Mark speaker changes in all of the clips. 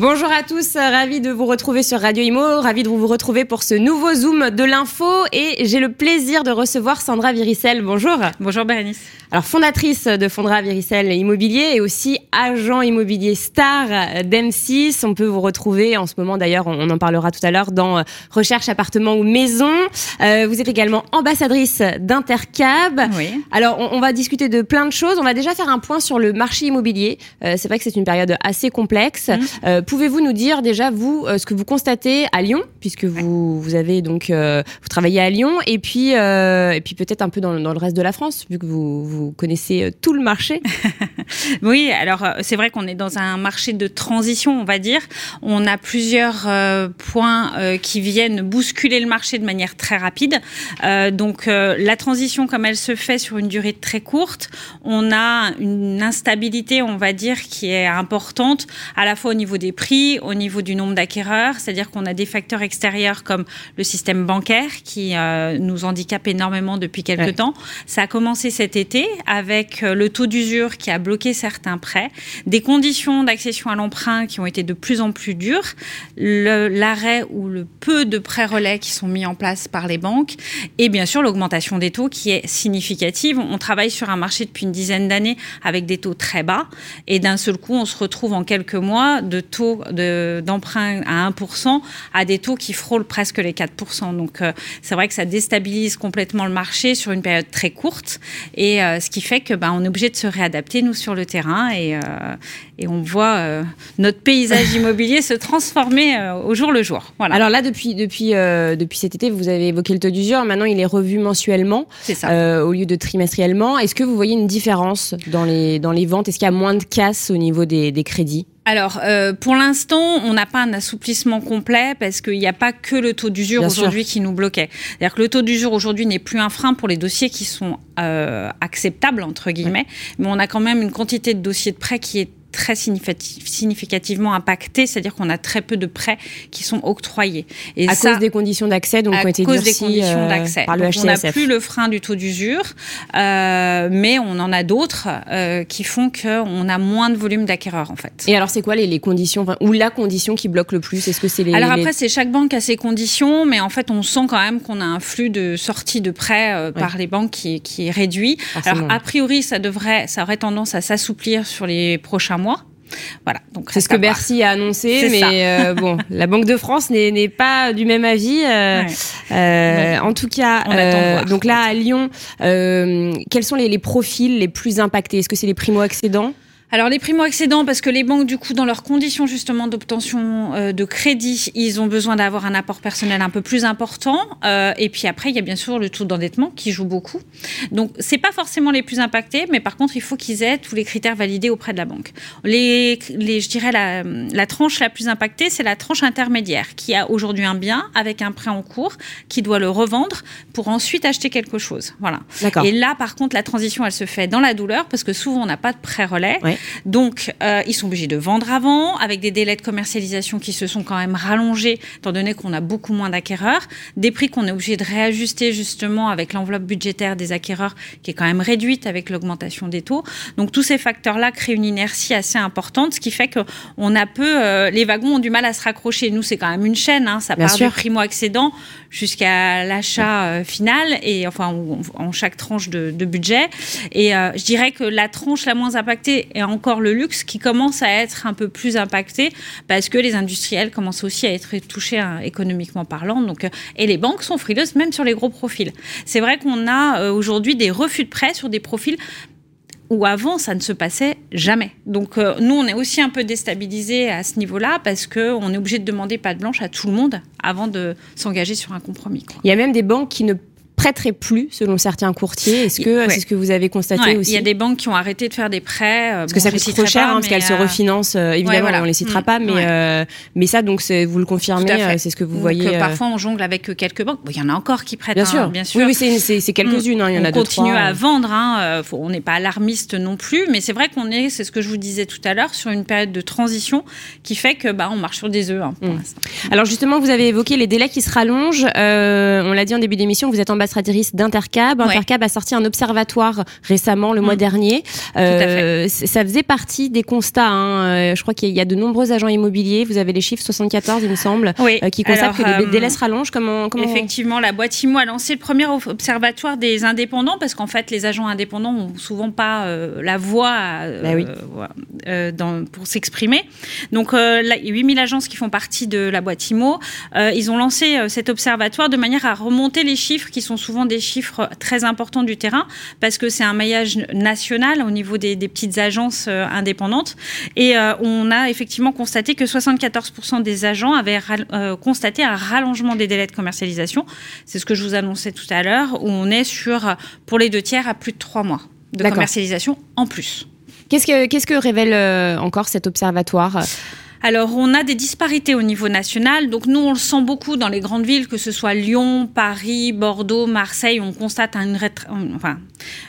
Speaker 1: Bonjour à tous, ravi de vous retrouver sur Radio Imo, ravi de vous retrouver pour ce nouveau Zoom de l'info et j'ai le plaisir de recevoir Sandra Viricel. Bonjour.
Speaker 2: Bonjour Bérénice.
Speaker 1: Alors fondatrice de Fondra Viricel Immobilier et aussi agent immobilier star d'M6. On peut vous retrouver en ce moment d'ailleurs, on en parlera tout à l'heure, dans Recherche appartement ou maison. Euh, vous êtes également ambassadrice d'Intercab.
Speaker 2: Oui.
Speaker 1: Alors on, on va discuter de plein de choses. On va déjà faire un point sur le marché immobilier. Euh, c'est vrai que c'est une période assez complexe. Euh, Pouvez-vous nous dire déjà vous euh, ce que vous constatez à Lyon, puisque vous, vous avez donc euh, vous travaillez à Lyon, et puis euh, et puis peut-être un peu dans, dans le reste de la France, vu que vous, vous connaissez tout le marché.
Speaker 2: Oui, alors c'est vrai qu'on est dans un marché de transition, on va dire. On a plusieurs euh, points euh, qui viennent bousculer le marché de manière très rapide. Euh, donc la transition, comme elle se fait sur une durée très courte, on a une instabilité, on va dire, qui est importante, à la fois au niveau des prix, au niveau du nombre d'acquéreurs, c'est-à-dire qu'on a des facteurs extérieurs comme le système bancaire qui euh, nous handicape énormément depuis quelques
Speaker 1: Ouais.
Speaker 2: temps. Ça a commencé cet été avec euh, le taux d'usure qui a bloqué certains prêts, des conditions d'accession à l'emprunt qui ont été de plus en plus dures, l'arrêt ou le peu de prêts relais qui sont mis en place par les banques et bien sûr l'augmentation des taux qui est significative. On travaille sur un marché depuis une dizaine d'années avec des taux très bas et d'un seul coup on se retrouve en quelques mois de taux de- d'emprunt à 1% à des taux qui frôlent presque les 4%. Donc euh, c'est vrai que ça déstabilise complètement le marché sur une période très courte et euh, ce qui fait que ben, on est obligé de se réadapter nous sur le terrain et, euh, et on voit notre paysage immobilier se transformer au jour le jour. Voilà,
Speaker 1: Alors là, depuis depuis depuis cet été, vous avez évoqué le taux d'usure. Maintenant, il est revu mensuellement
Speaker 2: ça.
Speaker 1: au lieu de trimestriellement. Est-ce que vous voyez une différence dans les dans les ventes? Est-ce qu'il y a moins de casse au niveau des, des crédits?
Speaker 2: Alors, euh, pour l'instant, on n'a pas un assouplissement complet parce qu'il n'y a pas que le taux d'usure aujourd'hui qui nous bloquait. C'est-à-dire que le taux d'usure aujourd'hui n'est plus un frein pour les dossiers qui sont euh, acceptables, entre guillemets, mais on a quand même une quantité de dossiers de prêts qui est très significativement impactée, c'est-à-dire qu'on a très peu de prêts qui sont octroyés. Et
Speaker 1: à
Speaker 2: ça,
Speaker 1: cause des conditions d'accès, donc
Speaker 2: à
Speaker 1: ont été
Speaker 2: cause des conditions
Speaker 1: euh,
Speaker 2: d'accès.
Speaker 1: par le
Speaker 2: Donc, on n'a plus le frein du taux d'usure, euh, mais on en a d'autres euh, qui font qu'on a moins de volume d'acquéreurs en fait.
Speaker 1: Et alors, c'est quoi les, les conditions ou la condition qui bloque le plus? Est-ce que c'est les
Speaker 2: Alors
Speaker 1: les-
Speaker 2: après, c'est chaque banque a ses conditions, mais en fait, on sent quand même qu'on a un flux de sortie de prêts par les banques qui, qui est réduit.
Speaker 1: Forcément.
Speaker 2: Alors a priori, ça devrait, ça aurait tendance à s'assouplir sur les prochains mois. Voilà. Donc
Speaker 1: C'est ce que. Bercy a annoncé, mais euh, bon, la Banque de France n'est pas du même avis. euh,
Speaker 2: Ouais.
Speaker 1: euh, en tout cas, donc là à Lyon, quels sont les, les profils les plus impactés? Est-ce que c'est les primo-accédants?
Speaker 2: Alors les primo-accédants, parce que les banques, du coup, dans leurs conditions justement d'obtention euh, de crédit, ils ont besoin d'avoir un apport personnel un peu plus important. Euh, et puis après, il y a bien sûr le taux d'endettement qui joue beaucoup. Donc c'est pas forcément les plus impactés, mais par contre, il faut qu'ils aient tous les critères validés auprès de la banque. Les, les je dirais la, la tranche la plus impactée, c'est la tranche intermédiaire qui a aujourd'hui un bien avec un prêt en cours, qui doit le revendre pour ensuite acheter quelque chose. Voilà. Et là, par contre, la transition, elle se fait dans la douleur parce que souvent, on n'a pas de prêt relais. Donc, euh, ils sont obligés de vendre avant, avec des délais de commercialisation qui se sont quand même rallongés, étant donné qu'on a beaucoup moins d'acquéreurs, des prix qu'on est obligé de réajuster justement avec l'enveloppe budgétaire des acquéreurs qui est quand même réduite avec l'augmentation des taux. Donc, tous ces facteurs-là créent une inertie assez importante, ce qui fait que on a peu, euh, les wagons ont du mal à se raccrocher. Nous, c'est quand même une chaîne, hein, ça
Speaker 1: Bien
Speaker 2: part
Speaker 1: sûr.
Speaker 2: du primo-accédant jusqu'à l'achat euh, final et enfin en, en chaque tranche de, de budget. Et je dirais que la tranche la moins impactée est encore le luxe qui commence à être un peu plus impacté parce que les industriels commencent aussi à être touchés hein, économiquement parlant. Donc, euh, et les banques sont frileuses même sur les gros profils. C'est vrai qu'on a euh, aujourd'hui des refus de prêt sur des profils où avant ça ne se passait jamais. Donc euh, nous on est aussi un peu déstabilisés à ce niveau-là parce que on est obligé de demander patte blanche à tout le monde avant de s'engager sur un compromis.
Speaker 1: Il y a même des banques qui ne prêteraient plus, selon certains courtiers. Est-ce que
Speaker 2: Ouais.
Speaker 1: c'est ce que vous avez constaté
Speaker 2: Ouais,
Speaker 1: aussi
Speaker 2: il y a des banques qui ont arrêté de faire des prêts. euh,
Speaker 1: Parce que ça coûte trop cher, hein, parce qu'elles se refinancent. euh, évidemment,
Speaker 2: voilà.
Speaker 1: on les citera
Speaker 2: Mm,
Speaker 1: pas, mais euh, mais ça, donc vous le confirmez, euh, c'est ce que vous voyez.
Speaker 2: euh,
Speaker 1: euh,
Speaker 2: parfois on jongle avec euh, quelques banques. Bon, Il y en a encore qui prêtent,
Speaker 1: bien
Speaker 2: hein,
Speaker 1: sûr,
Speaker 2: bien sûr.
Speaker 1: Oui, oui, c'est quelques-unes. hein, il y en
Speaker 2: on
Speaker 1: a deux,
Speaker 2: continue à
Speaker 1: euh.
Speaker 2: vendre. Euh, faut- on n'est pas alarmiste non plus, mais c'est vrai qu'on est, c'est ce que je vous disais tout à l'heure, sur une période de transition qui fait que bah, on marche sur des œufs.
Speaker 1: Mm. Alors justement, vous avez évoqué les délais qui se rallongent. Euh, on l'a dit en début d'émission, vous êtes ambassadeur ambassadrice d'Intercab. Intercab a sorti un observatoire récemment, le mois mm. dernier. ça faisait partie des constats. Hein. Je crois qu'il y a de nombreux agents immobiliers. Vous avez les chiffres 74, il me semble, qui constatent que les délais se rallongent. Comment, comment...
Speaker 2: Effectivement, la boîte IMO a lancé le premier observatoire des indépendants parce qu'en fait, les agents indépendants n'ont souvent pas la voix bah dans, pour s'exprimer. Donc, euh, là, 8000 agences qui font partie de la boîte IMO, euh, ils ont lancé euh, cet observatoire de manière à remonter les chiffres qui sont souvent des chiffres très importants du terrain parce que c'est un maillage national au niveau des, petites agences indépendantes. Et on a effectivement constaté que 74% des agents avaient constaté un rallongement des délais de commercialisation. C'est ce que je vous annonçais tout à l'heure, où on est sur, pour les deux tiers, à plus de trois mois de commercialisation en plus.
Speaker 1: Qu'est-ce que, qu'est-ce que révèle euh, encore cet observatoire?
Speaker 2: Alors, on a des disparités au niveau national. Donc, nous, on le sent beaucoup dans les grandes villes, que ce soit Lyon, Paris, Bordeaux, Marseille. On constate une, enfin,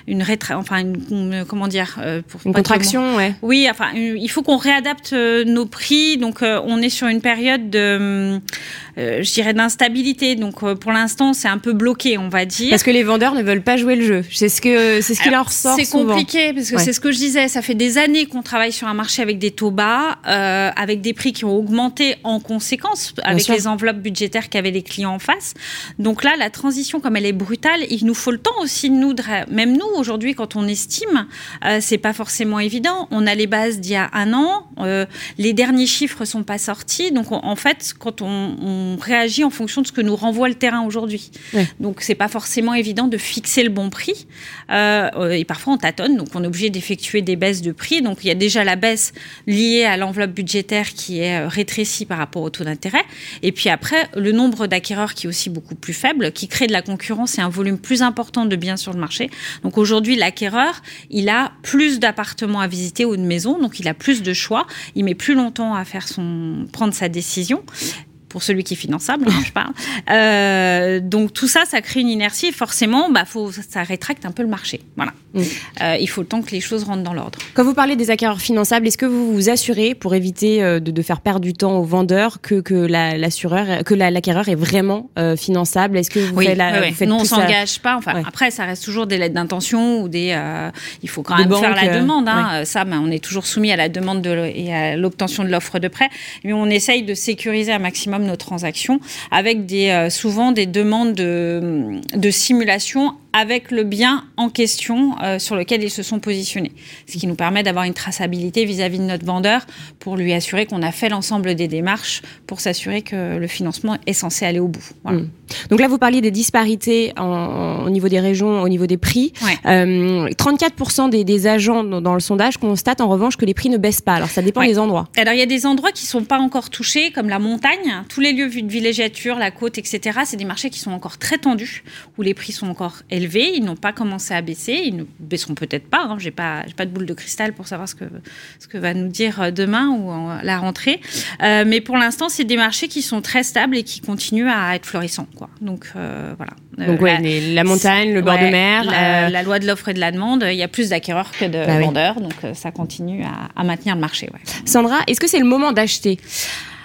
Speaker 2: une, enfin, une, comment dire,
Speaker 1: euh, pour une contraction, ouais.
Speaker 2: Oui, enfin, il faut qu'on réadapte euh, nos prix. Donc, on est sur une période de euh, je dirais, d'instabilité. Donc euh, pour l'instant, c'est un peu bloqué, on va dire.
Speaker 1: Parce que les vendeurs ne veulent pas jouer le jeu. C'est ce, que, c'est ce qui leur sort.
Speaker 2: C'est compliqué, parce que c'est ce que je disais. Ça fait des années qu'on travaille sur un marché avec des taux bas, euh, avec des prix qui ont augmenté en conséquence, avec les enveloppes budgétaires qu'avaient les clients en face. Donc là, la transition, comme elle est brutale, il nous faut le temps aussi, nous, même nous, aujourd'hui, quand on estime, c'est pas forcément évident. On a les bases d'il y a un an, les derniers chiffres sont pas sortis. Donc en fait, quand on on réagit en fonction de ce que nous renvoie le terrain aujourd'hui. Donc c'est pas forcément évident de fixer le bon prix. Euh, et parfois on tâtonne, donc on est obligé d'effectuer des baisses de prix. Donc il y a déjà la baisse liée à l'enveloppe budgétaire qui est euh, rétrécie par rapport au taux d'intérêt. Et puis après le nombre d'acquéreurs qui est aussi beaucoup plus faible, qui crée de la concurrence et un volume plus important de biens sur le marché. Donc aujourd'hui l'acquéreur, il a plus d'appartements à visiter ou de maisons, donc il a plus de choix. Il met plus longtemps à faire prendre sa décision pour celui qui est finançable, hein, je parle. Euh, donc tout ça, ça crée une inertie et forcément, bah, faut, ça rétracte un peu le marché. Voilà. Mm. Euh, il faut le temps que les choses rentrent dans l'ordre.
Speaker 1: Quand vous parlez des acquéreurs finançables, est-ce que vous vous assurez, pour éviter euh, de, faire perdre du temps aux vendeurs, que, que l'assureur, que l'acquéreur est vraiment finançable? Est-ce que vous,
Speaker 2: oui, faites la, oui, Non, on s'engage pas. Enfin, après, ça reste toujours des lettres d'intention ou des. il faut quand même faire la demande. Hein. Ça, ben, on est toujours soumis à la demande de, et à l'obtention de l'offre de prêt, mais on essaye de sécuriser un maximum nos transactions avec des, euh, souvent des demandes de, de simulation avec le bien en question euh, sur lequel ils se sont positionnés. Ce qui nous permet d'avoir une traçabilité vis-à-vis de notre vendeur pour lui assurer qu'on a fait l'ensemble des démarches pour s'assurer que le financement est censé aller au bout.
Speaker 1: Mmh. Donc là, vous parliez des disparités au niveau des régions, au niveau des prix. 34% euh, des, agents dans, le sondage constatent en revanche que les prix ne baissent pas. Alors ça dépend des endroits.
Speaker 2: Alors il y a des endroits qui ne sont pas encore touchés, comme la montagne, tous les lieux de villégiature, la côte, etc. C'est des marchés qui sont encore très tendus, où les prix sont encore élevés ils n'ont pas commencé à baisser. Ils ne baisseront peut-être pas. Hein. J'ai pas, pas de boule de cristal pour savoir ce que, ce que va nous dire euh, demain ou la rentrée. Euh, mais pour l'instant, c'est des marchés qui sont très stables et qui continuent à être florissants. Quoi. Donc euh, voilà.
Speaker 1: Donc la, montagne, le bord de mer.
Speaker 2: La, loi de l'offre et de la demande, il y a plus d'acquéreurs que de bah vendeurs. Donc ça continue à, à maintenir le marché.
Speaker 1: Sandra, est-ce que c'est le moment d'acheter?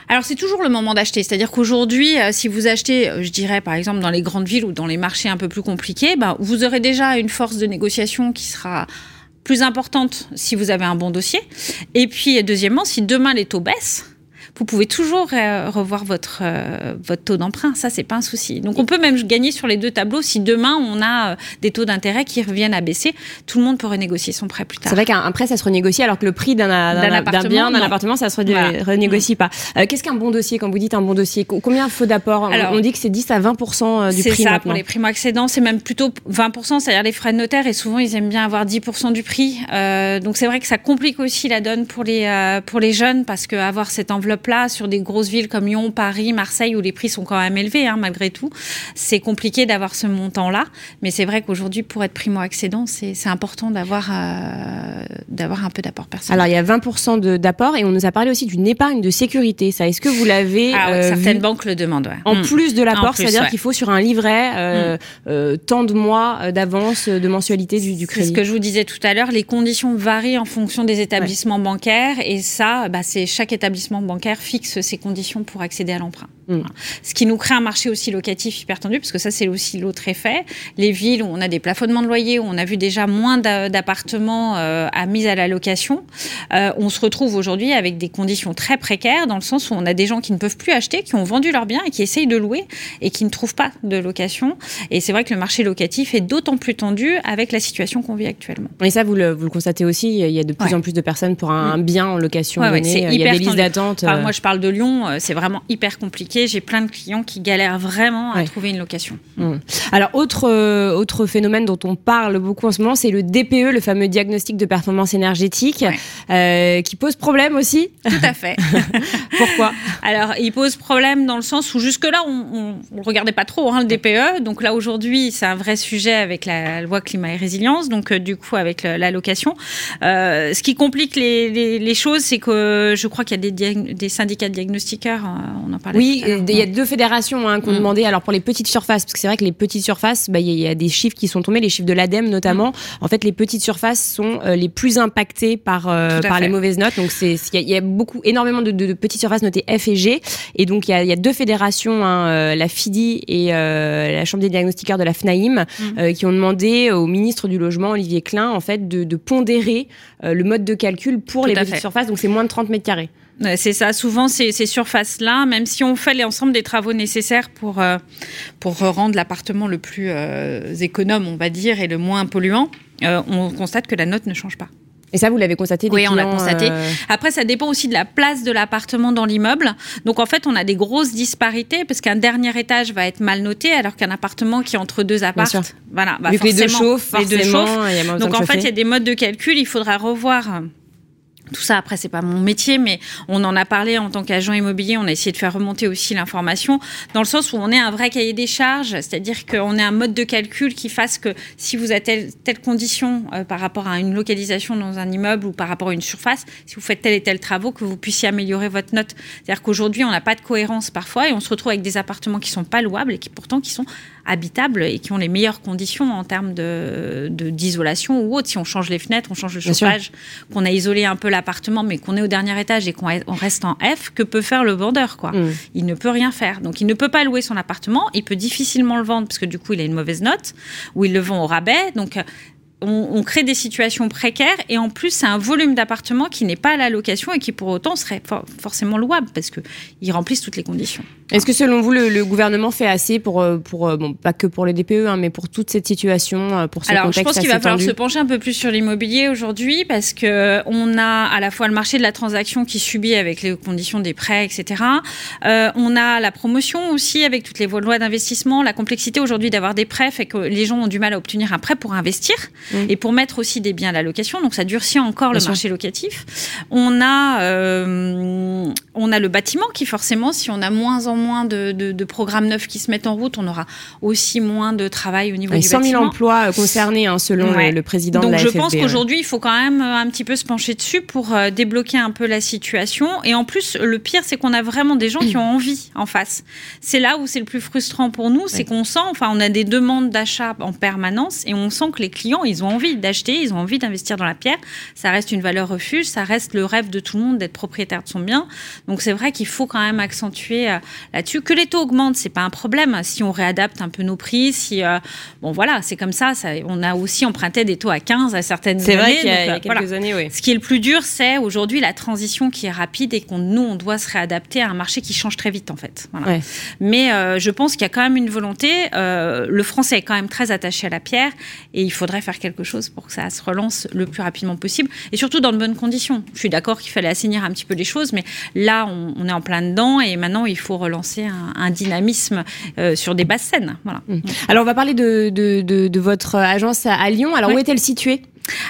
Speaker 2: Alors c'est toujours le moment d'acheter, c'est-à-dire qu'aujourd'hui, euh, si vous achetez, euh, je dirais par exemple dans les grandes villes ou dans les marchés un peu plus compliqués, ben, vous aurez déjà une force de négociation qui sera plus importante si vous avez un bon dossier. Et puis deuxièmement, si demain les taux baissent, vous pouvez toujours euh, revoir votre, euh, votre taux d'emprunt. Ça, c'est pas un souci. Donc, on peut même gagner sur les deux tableaux. Si demain, on a euh, des taux d'intérêt qui reviennent à baisser, tout le monde peut renégocier son prêt plus tard.
Speaker 1: C'est vrai qu'un prêt, ça se renégocie, alors que le prix d'un bien, d'un appartement, ça se renégocie pas. Qu'est-ce qu'un bon dossier Quand vous dites un bon dossier, combien il faut d'apport On dit que c'est 10 à 20% du prix.
Speaker 2: C'est
Speaker 1: ça,
Speaker 2: pour les primo-accédants, c'est même plutôt 20% c'est-à-dire les frais de notaire, et souvent, ils aiment bien avoir 10% du prix. donc, c'est vrai que ça complique aussi la donne pour les, pour les jeunes, parce qu'avoir cette enveloppe sur des grosses villes comme Lyon, Paris, Marseille, où les prix sont quand même élevés, hein, malgré tout, c'est compliqué d'avoir ce montant-là. Mais c'est vrai qu'aujourd'hui, pour être primo-accédant, c'est important d'avoir euh, d'avoir un peu d'apport personnel.
Speaker 1: Alors, il y a 20% d'apport et on nous a parlé aussi d'une épargne de sécurité. Ça, est-ce que vous l'avez
Speaker 2: ah, euh, Certaines banques le demandent, ouais.
Speaker 1: En hmm. plus de l'apport, c'est-à-dire qu'il faut sur un livret euh, hmm. tant de mois d'avance de mensualité du, du crédit.
Speaker 2: ce que je vous disais tout à l'heure, les conditions varient en fonction des établissements bancaires et ça, bah, c'est chaque établissement bancaire fixe ses conditions pour accéder à l'emprunt. Mm. Ce qui nous crée un marché aussi locatif hyper tendu, parce que ça, c'est aussi l'autre effet. Les villes où on a des plafonnements de loyer, où on a vu déjà moins d'appartements euh, à mise à la location, euh, on se retrouve aujourd'hui avec des conditions très précaires, dans le sens où on a des gens qui ne peuvent plus acheter, qui ont vendu leurs biens et qui essayent de louer et qui ne trouvent pas de location. Et c'est vrai que le marché locatif est d'autant plus tendu avec la situation qu'on vit actuellement.
Speaker 1: Et ça, vous le, vous le, constatez aussi, il y a de plus en plus de personnes pour un, mm. bien en location. Ouais, il y a des listes d'attente.
Speaker 2: Moi, je parle de Lyon, euh, c'est vraiment hyper compliqué j'ai plein de clients qui galèrent vraiment à trouver une location.
Speaker 1: Mmh. Alors, autre, euh, autre phénomène dont on parle beaucoup en ce moment, c'est le DPE, le fameux diagnostic de performance énergétique, euh, qui pose problème aussi.
Speaker 2: Tout à fait.
Speaker 1: Pourquoi?
Speaker 2: Alors, il pose problème dans le sens où jusque-là, on ne regardait pas trop hein, le DPE. Donc là, aujourd'hui, c'est un vrai sujet avec la loi climat et résilience, donc euh, du coup, avec l'allocation. ce qui complique les, les, choses, c'est que je crois qu'il y a des, des syndicats de diagnostiqueurs, on en parlait.
Speaker 1: Oui, il y a deux fédérations hein, qui ont mm. demandé. Alors pour les petites surfaces, parce que c'est vrai que les petites surfaces, bah, il y, a des chiffres qui sont tombés, les chiffres de l'ADEME notamment. Mm. En fait, les petites surfaces sont euh, les plus impactées par euh, par les mauvaises notes. Donc il y, a beaucoup, énormément de, petites surfaces notées F et G. Et donc il y a, deux fédérations, hein, euh, la FIDI et la Chambre des diagnostiqueurs de la FNAIM, mm. qui ont demandé au ministre du logement Olivier Klein en fait de, pondérer le mode de calcul pour les petites surfaces. Donc c'est moins de 30 mètres carrés.
Speaker 2: C'est ça. Souvent, ces, surfaces-là, même si on fait l'ensemble des travaux nécessaires pour, euh, pour rendre l'appartement le plus euh, économe, on va dire, et le moins polluant, euh, on constate que la note ne change pas.
Speaker 1: Et ça, vous l'avez constaté
Speaker 2: Oui, on l'a constaté. Après, ça dépend aussi de la place de l'appartement dans l'immeuble. Donc, en fait, on a des grosses disparités parce qu'un dernier étage va être mal noté alors qu'un appartement qui est entre deux appartements,
Speaker 1: voilà, bah, les deux chauffent, les deux chauffent.
Speaker 2: Donc, en fait, il y a des modes de calcul. Il faudra revoir tout ça, après, c'est pas mon métier, mais on en a parlé en tant qu'agent immobilier. On a essayé de faire remonter aussi l'information dans le sens où on est un vrai cahier des charges, c'est-à-dire qu'on est un mode de calcul qui fasse que si vous avez telle, condition euh, par rapport à une localisation dans un immeuble ou par rapport à une surface, si vous faites tel et tel travaux, que vous puissiez améliorer votre note. C'est-à-dire qu'aujourd'hui, on n'a pas de cohérence parfois et on se retrouve avec des appartements qui sont pas louables et qui pourtant qui sont habitables et qui ont les meilleures conditions en termes de d'isolation ou autre. Si on change les fenêtres, on change le chauffage, qu'on a isolé un peu l'appartement, mais qu'on est au dernier étage et qu'on reste en F, que peut faire le vendeur quoi? Mm. Il ne peut rien faire. Donc il ne peut pas louer son appartement. Il peut difficilement le vendre parce que du coup il a une mauvaise note ou il le vend au rabais. Donc on, crée des situations précaires et en plus c'est un volume d'appartements qui n'est pas à la location et qui pour autant serait forcément louable parce qu'ils remplissent toutes les conditions.
Speaker 1: Est-ce que selon vous le, gouvernement fait assez pour, euh, pour euh, bon, pas que pour les DPE hein, mais pour toute cette situation euh, pour ce
Speaker 2: Alors
Speaker 1: je
Speaker 2: pense qu'il va falloir se pencher un peu plus sur l'immobilier aujourd'hui parce que on a à la fois le marché de la transaction qui subit avec les conditions des prêts etc. on a la promotion aussi avec toutes les lois d'investissement la complexité aujourd'hui d'avoir des prêts fait que les gens ont du mal à obtenir un prêt pour investir. Mm. et pour mettre aussi des biens à la location. Donc ça durcit encore le marché locatif. On a, euh, on a le bâtiment qui forcément, si on a moins en moins de, de, programmes neufs qui se mettent en route, on aura aussi moins de travail au niveau du 100
Speaker 1: 000 emplois euh, concernés hein, selon le, président
Speaker 2: Donc
Speaker 1: de la
Speaker 2: je pense qu'aujourd'hui, il faut quand même euh, un petit peu se pencher dessus pour débloquer un peu la situation. Et en plus, le pire, c'est qu'on a vraiment des gens qui ont envie en face. C'est là où c'est le plus frustrant pour nous, c'est qu'on sent, enfin, on a des demandes d'achat en permanence et on sent que les clients, ils ont envie d'acheter, ils ont envie d'investir dans la pierre. Ça reste une valeur refuge, ça reste le rêve de tout le monde d'être propriétaire de son bien. Donc c'est vrai qu'il faut quand même accentuer euh, là-dessus. Que les taux augmentent, c'est pas un problème. Si on réadapte un peu nos prix, si euh, bon voilà, c'est comme ça, On a aussi emprunté des taux à 15 à certaines années.
Speaker 1: C'est vrai qu'il y, a, euh, quelques années, oui.
Speaker 2: Ce qui est le plus dur, c'est aujourd'hui la transition qui est rapide et qu'on nous on doit se réadapter à un marché qui change très vite en fait. Mais je pense qu'il y a quand même une volonté. le français est quand même très attaché à la pierre et il faudrait faire quelque chose pour que ça se relance le plus rapidement possible et surtout dans de bonnes conditions. Je suis d'accord qu'il fallait assainir un petit peu les choses, mais là, on, est en plein dedans et maintenant, il faut relancer un, dynamisme euh, sur des basses scènes. Voilà.
Speaker 1: Mmh. Alors, on va parler de, de, votre agence à, Lyon. Alors, où est-elle située?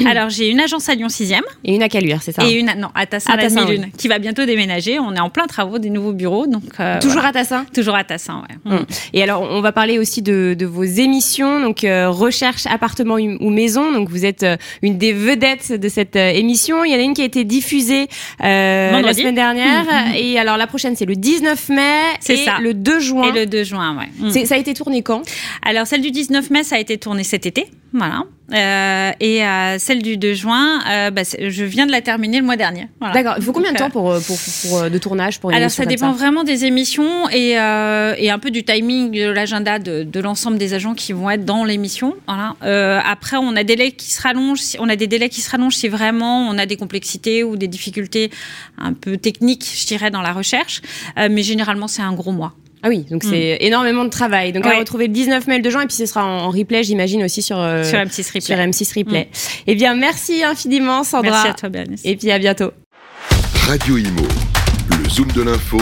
Speaker 2: Alors, j'ai une agence à Lyon 6e.
Speaker 1: Et une à Caluire, c'est ça
Speaker 2: Et une, non, à Tassin, à Tassin qui va bientôt déménager. On est en plein travaux des nouveaux bureaux. Donc,
Speaker 1: euh, Toujours à Tassin?
Speaker 2: Toujours à Tassin, ouais.
Speaker 1: Hum. Et alors, on va parler aussi de, vos émissions, donc euh, recherche, appartement ou maison. Donc, vous êtes euh, une des vedettes de cette émission. Il y en a une qui a été diffusée la semaine dernière. Hum, hum. Et alors, la prochaine, c'est le 19 mai. C'est ça. le 2 juin.
Speaker 2: Et le 2 juin, ouais.
Speaker 1: Ça a été tourné quand?
Speaker 2: Alors, celle du 19 mai, ça a été tournée cet été. Voilà. Euh, et celle du 2 juin, euh, bah, je viens de la terminer le mois dernier.
Speaker 1: D'accord. Il faut combien de temps pour, pour, pour, de tournage pour une
Speaker 2: Alors ça dépend vraiment des émissions et, et, un peu du timing de l'agenda de, de l'ensemble des agents qui vont être dans l'émission. Voilà. après, on a délais qui se rallongent. On a des délais qui se rallongent si vraiment on a des complexités ou des difficultés un peu techniques, je dirais, dans la recherche. mais généralement, c'est un gros mois.
Speaker 1: Ah oui, donc c'est hmm. énormément de travail. Donc à retrouver le 19 mail de juin et puis ce sera en, replay, j'imagine aussi sur
Speaker 2: euh, sur M6 Replay.
Speaker 1: Sur M6 Replay. Hmm. Eh bien, merci infiniment Sandra.
Speaker 2: Merci à toi Bernice.
Speaker 1: Et puis à bientôt.
Speaker 3: Radio Imo, le zoom de l'info,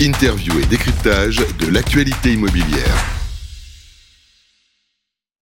Speaker 3: interview et décryptage de l'actualité immobilière.